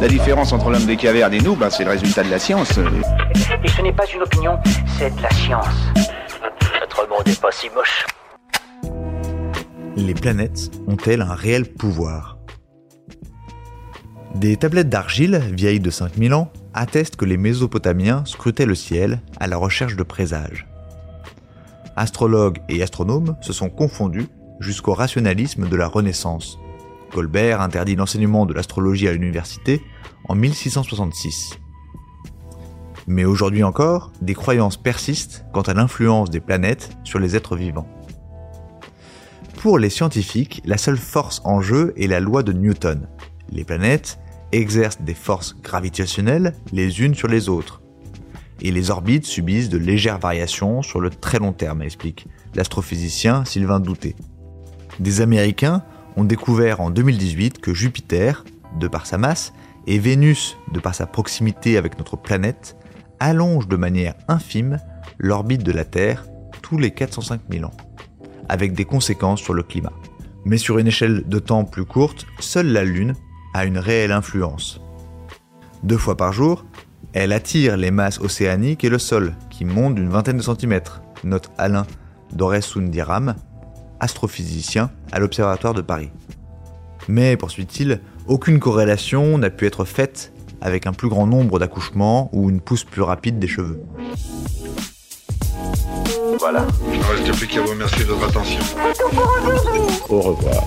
La différence entre l'homme des cavernes et nous, bah, c'est le résultat de la science. Et ce n'est pas une opinion, c'est de la science. Notre monde n'est pas si moche. Les planètes ont-elles un réel pouvoir? Des tablettes d'argile, vieilles de 5000 ans, attestent que les Mésopotamiens scrutaient le ciel à la recherche de présages. Astrologues et astronomes se sont confondus jusqu'au rationalisme de la Renaissance. Colbert interdit l'enseignement de l'astrologie à l'université en 1666. Mais aujourd'hui encore, des croyances persistent quant à l'influence des planètes sur les êtres vivants. Pour les scientifiques, la seule force en jeu est la loi de Newton. Les planètes exercent des forces gravitationnelles les unes sur les autres. Et les orbites subissent de légères variations sur le très long terme, explique l'astrophysicien Sylvain Douté. Des Américains ont découvert en 2018 que Jupiter, de par sa masse, et Vénus, de par sa proximité avec notre planète, allongent de manière infime l'orbite de la Terre tous les 405 000 ans, avec des conséquences sur le climat. Mais sur une échelle de temps plus courte, seule la Lune a une réelle influence. Deux fois par jour, elle attire les masses océaniques et le sol, qui montent d'une vingtaine de centimètres, note Alain Doresundiram, astrophysicien à l'Observatoire de Paris. Mais, poursuit-il, aucune corrélation n'a pu être faite avec un plus grand nombre d'accouchements ou une pousse plus rapide des cheveux. Voilà. Il ne reste plus qu'à vous remercier de votre attention. Au revoir.